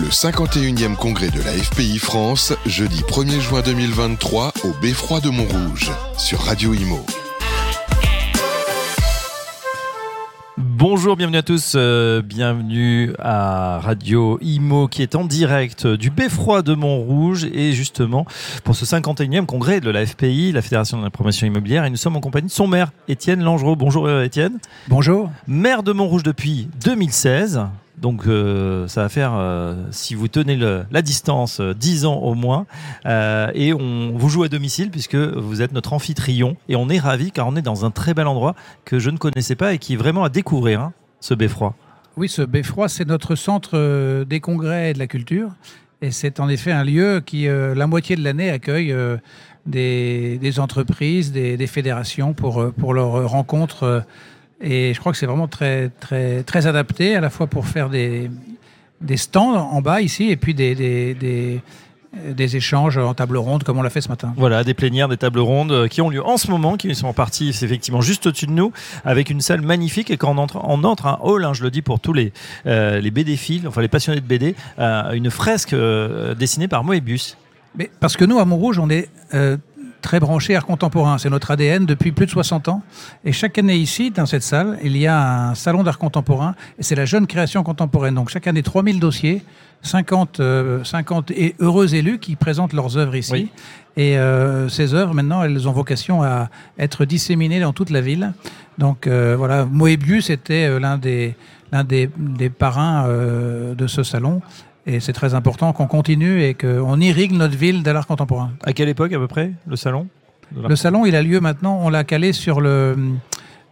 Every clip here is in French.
Le 51e congrès de la FPI France, jeudi 1er juin 2023 au Beffroi de Montrouge, sur Radio Imo. Bonjour, bienvenue à tous, euh, bienvenue à Radio Imo qui est en direct du Beffroi de Montrouge et justement pour ce 51e congrès de la FPI, la Fédération de la promotion immobilière et nous sommes en compagnie de son maire Étienne Langereau. Bonjour euh, Étienne. Bonjour. Maire de Montrouge depuis 2016. Donc euh, ça va faire, euh, si vous tenez la distance, euh, 10 ans au moins. Euh, et on vous joue à domicile puisque vous êtes notre amphitryon. Et on est ravis car on est dans un très bel endroit que je ne connaissais pas et qui est vraiment à découvrir, hein, ce beffroi. Oui, ce Beffroi, c'est notre centre des congrès et de la culture. Et c'est en effet un lieu qui, la moitié de l'année, accueille des, entreprises, des, des fédérations pour, pour leurs rencontres. Et je crois que c'est vraiment très, très, très adapté, à la fois pour faire des, des stands en bas ici, et puis des, des, des, des échanges en table ronde, comme on l'a fait ce matin. Voilà, des plénières, des tables rondes euh, qui ont lieu en ce moment, qui sont en partie, effectivement juste au-dessus de nous, avec une salle magnifique. Et quand on entre, on entre un hall, hein, je le dis pour tous les, euh, les BD-philes, enfin les passionnés de BD, euh, une fresque euh, dessinée par Moebius. Mais parce que nous, à Montrouge, on est très branché art contemporain. C'est notre ADN depuis plus de 60 ans. Et chaque année ici, dans cette salle, il y a un salon d'art contemporain. Et c'est la jeune création contemporaine. Donc chaque année, 3000 dossiers, 50, euh, 50 et heureux élus qui présentent leurs œuvres ici. Oui. Et euh, ces œuvres, maintenant, elles ont vocation à être disséminées dans toute la ville. Donc euh, voilà, Moebius était euh, l'un des, l'un des, des parrains euh, de ce salon. Et c'est très important qu'on continue et qu'on irrigue notre ville de l'art contemporain. À quelle époque à peu près, le salon? Le salon, il a lieu maintenant, on l'a calé sur le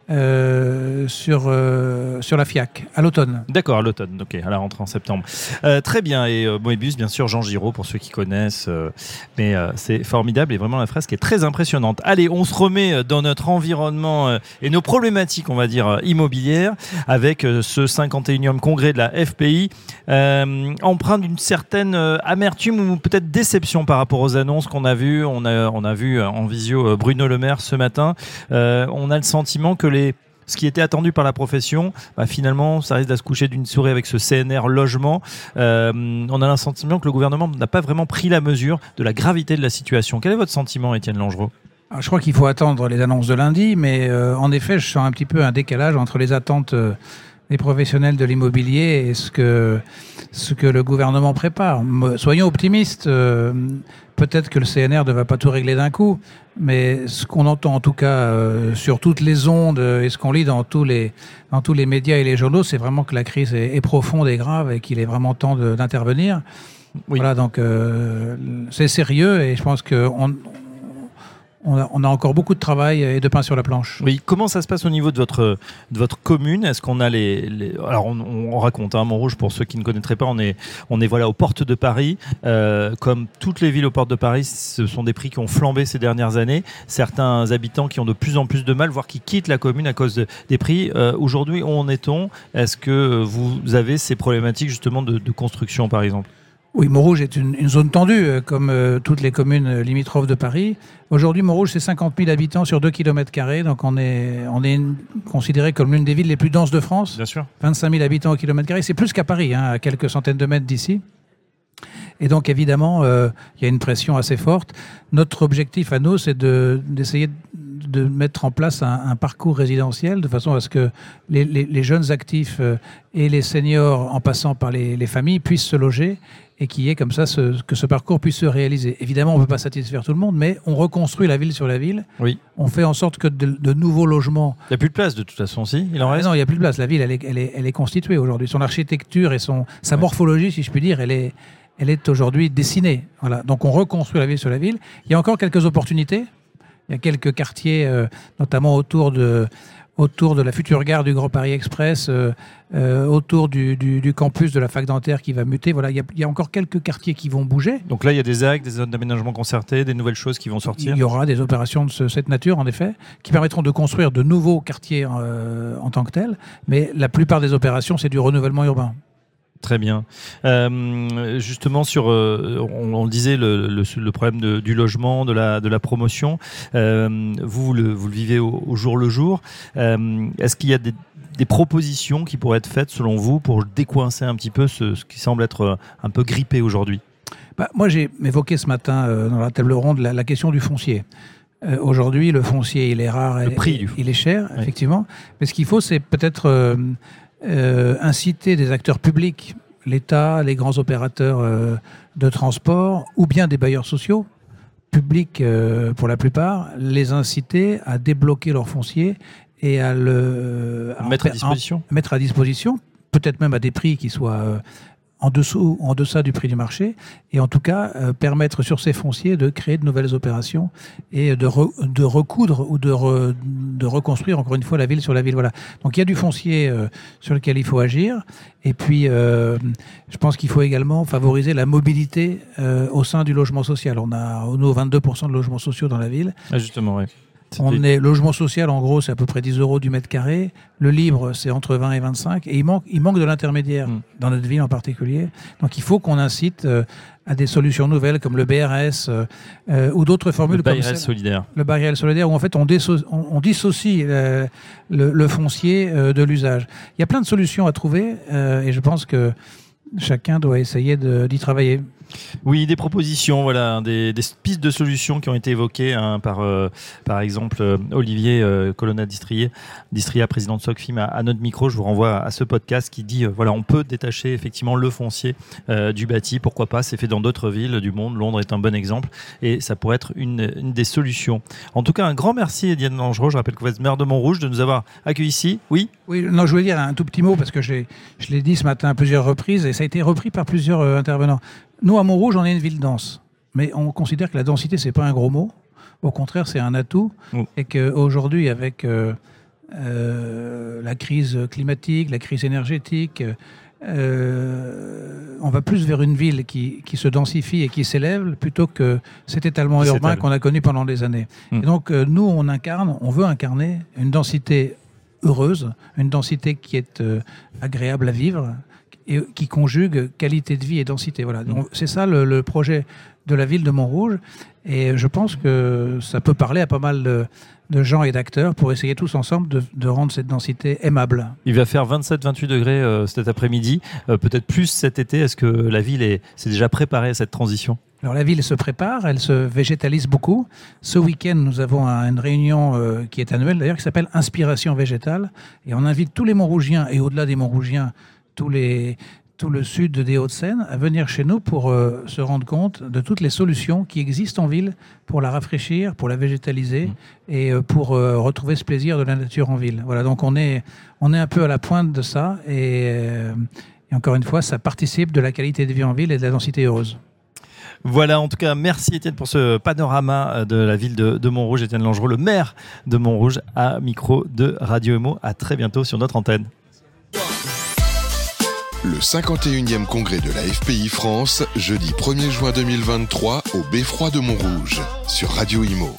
euh, sur euh, sur la FIAC à l'automne. D'accord, à l'automne, ok, à la rentrée en septembre. Euh, très bien, et Moebius, bien sûr, Jean Giraud, pour ceux qui connaissent, mais c'est formidable et vraiment la fresque est très impressionnante. Allez, on se remet dans notre environnement et nos problématiques, on va dire, immobilières, avec ce 51e congrès de la FPI, empreint d'une certaine amertume ou peut-être déception par rapport aux annonces qu'on a vues. On a, on a vu en visio Bruno Le Maire ce matin. On a le sentiment que les ce qui était attendu par la profession, bah, finalement, ça risque de se coucher d'une souris avec ce CNR logement. Euh, on a le sentiment que le gouvernement n'a pas vraiment pris la mesure de la gravité de la situation. Quel est votre sentiment, Étienne Langereau? Alors, je crois qu'il faut attendre les annonces de lundi, mais euh, en effet, je sens un petit peu un décalage entre les attentes euh, des professionnels de l'immobilier et ce que ce que le gouvernement prépare. Soyons optimistes. Peut-être que le CNR ne va pas tout régler d'un coup, mais ce qu'on entend en tout cas euh, sur toutes les ondes et ce qu'on lit dans tous les dans tous les médias et les journaux, c'est vraiment que la crise est, est profonde et grave et qu'il est vraiment temps d'intervenir. Oui. Voilà, donc euh, c'est sérieux et je pense que on, a, encore beaucoup de travail et de pain sur la planche. Oui, comment ça se passe au niveau de votre, de votre commune? Est-ce qu'on a les, alors on, on raconte hein, Montrouge pour ceux qui ne connaîtraient pas, on est on est voilà aux portes de Paris. Euh, comme toutes les villes aux portes de Paris, ce sont des prix qui ont flambé ces dernières années. Certains habitants qui ont de plus en plus de mal, voire qui quittent la commune à cause de- des prix. Euh, Aujourd'hui, où en est-on? Est-ce que vous avez ces problématiques justement de construction, par exemple? Oui, Montrouge est une, une zone tendue, euh, comme euh, toutes les communes limitrophes de Paris. Aujourd'hui, Montrouge, c'est 50 000 habitants sur 2 km, donc on est, on est une- considéré comme l'une des villes les plus denses de France. Bien sûr. 25 000 habitants au kilomètre carré, c'est plus qu'à Paris, hein, à quelques centaines de mètres d'ici. Et donc évidemment, euh, il y a une pression assez forte. Notre objectif à nous, c'est de- d'essayer de mettre en place un, un parcours résidentiel de façon à ce que les, les- les jeunes actifs euh, et les seniors, en passant par les, les familles, puissent se loger et qu'il y ait comme ça ce- que ce parcours puisse se réaliser. Évidemment, on ne peut pas satisfaire tout le monde, mais on reconstruit la ville sur la ville. Oui. On fait en sorte que de, de nouveaux logements Il n'y a plus de place de toute façon, si? Il en ah reste? non, il n'y a plus de place. La ville, elle est, elle est, elle est constituée aujourd'hui. Son architecture et son, sa morphologie, si je puis dire, elle est, elle est aujourd'hui dessinée. Voilà. Donc on reconstruit la ville sur la ville. Il y a encore quelques opportunités. Il y a quelques quartiers, euh, notamment autour de, autour de la future gare du Grand Paris Express, euh, euh, autour du, du, du campus de la fac dentaire qui va muter. Voilà, il y, a, il y a encore quelques quartiers qui vont bouger. Donc là, il y a des actes, des zones d'aménagement concerté, des nouvelles choses qui vont sortir. Il y aura des opérations de ce- cette nature, en effet, qui permettront de construire de nouveaux quartiers euh, en tant que tels. Mais la plupart des opérations, c'est du renouvellement urbain. Très bien. Euh, justement, sur, euh, on, on, le disait, le, le, le problème de, du logement, de la, de la promotion, euh, vous, le, vous le vivez au, au jour le jour. Est-ce qu'il y a des, des, propositions qui pourraient être faites, selon vous, pour décoincer un petit peu ce, ce qui semble être un peu grippé aujourd'hui? Bah, Moi, j'ai évoqué ce matin dans la table ronde la, la question du foncier. Aujourd'hui, le foncier, il est rare, le prix et, il est cher, oui. effectivement. Mais ce qu'il faut, c'est peut-être euh, inciter des acteurs publics, l'État, les grands opérateurs euh, de transport, ou bien des bailleurs sociaux, publics euh, pour la plupart, les inciter à débloquer leur foncier et à le à mettre à. En, mettre à disposition, peut-être même à des prix qui soient en dessous en deçà du prix du marché et en tout cas euh, permettre sur ces fonciers de créer de nouvelles opérations et de, re, de recoudre ou de, re, de reconstruire encore une fois la ville sur la ville. Voilà. Donc il y a du foncier euh, sur lequel il faut agir et puis euh, je pense qu'il faut également favoriser la mobilité au sein du logement social. On a nous 22% de logements sociaux dans la ville. Ah justement oui on est logement social, en gros, c'est à peu près 10 euros du mètre carré. Le libre, c'est entre 20 et 25. Et il manque, il manque de l'intermédiaire mmh. dans notre ville en particulier. Donc il faut qu'on incite euh, à des solutions nouvelles comme le BRS euh, euh, ou d'autres formules le comme BRS solidaire. Le BRS solidaire, où en fait on, on, on dissocie le, le, le foncier euh, de l'usage. Il y a plein de solutions à trouver et je pense que chacun doit essayer d'y travailler. Oui, des propositions, voilà, des, pistes de solutions qui ont été évoquées hein, par, euh, par exemple, euh, Olivier euh, Colonna Distria, Distria, président de SOCFIM, à, notre micro. Je vous renvoie à ce podcast qui dit, voilà, on peut détacher effectivement le foncier du bâti. Pourquoi pas? C'est fait dans d'autres villes du monde. Londres est un bon exemple et ça pourrait être une, des solutions. En tout cas, un grand merci, Diane Langereau. Je rappelle que vous êtes maire de Montrouge, de nous avoir accueillis ici. Oui? Oui, non, je voulais dire un tout petit mot parce que je l'ai dit ce matin à plusieurs reprises et ça a été repris par plusieurs intervenants. Nous, à Montrouge, on est une ville dense. Mais on considère que la densité, c'est pas un gros mot. Au contraire, c'est un atout. Mmh. Et qu'aujourd'hui, avec euh, euh, la crise climatique, la crise énergétique, euh, on va plus vers une ville qui, qui se densifie et qui s'élève plutôt que cet étalement urbain qu'on a connu pendant des années. Mmh. Et donc, nous, on incarne, on veut incarner une densité heureuse, une densité qui est agréable à vivre, et qui conjugue qualité de vie et densité. Voilà. Donc c'est ça le, le, projet de la ville de Montrouge. Et je pense que ça peut parler à pas mal de, de gens et d'acteurs pour essayer tous ensemble de, de, rendre cette densité aimable. Il va faire 27-28 degrés euh, cet après-midi, euh, peut-être plus cet été. Est-ce que la ville est, s'est déjà préparée à cette transition? Alors la ville se prépare, elle se végétalise beaucoup. Ce week-end, nous avons une réunion euh, qui est annuelle d'ailleurs, qui s'appelle Inspiration végétale. Et on invite tous les Montrougiens et au-delà des Montrougiens, tous les, tout le sud des Hauts-de-Seine à venir chez nous pour euh, se rendre compte de toutes les solutions qui existent en ville pour la rafraîchir, pour la végétaliser mmh. et euh, pour euh, retrouver ce plaisir de la nature en ville. Voilà, donc on est, on est un peu à la pointe de ça et, et encore une fois, ça participe de la qualité de vie en ville et de la densité heureuse. Voilà, en tout cas, merci Étienne pour ce panorama de la ville de, de Montrouge. Étienne Langereau, le maire de Montrouge, à micro de Radio Emo. À très bientôt sur notre antenne. Le 51e congrès de la FPI France, jeudi 1er juin 2023 au Beffroi de Montrouge, sur Radio Imo.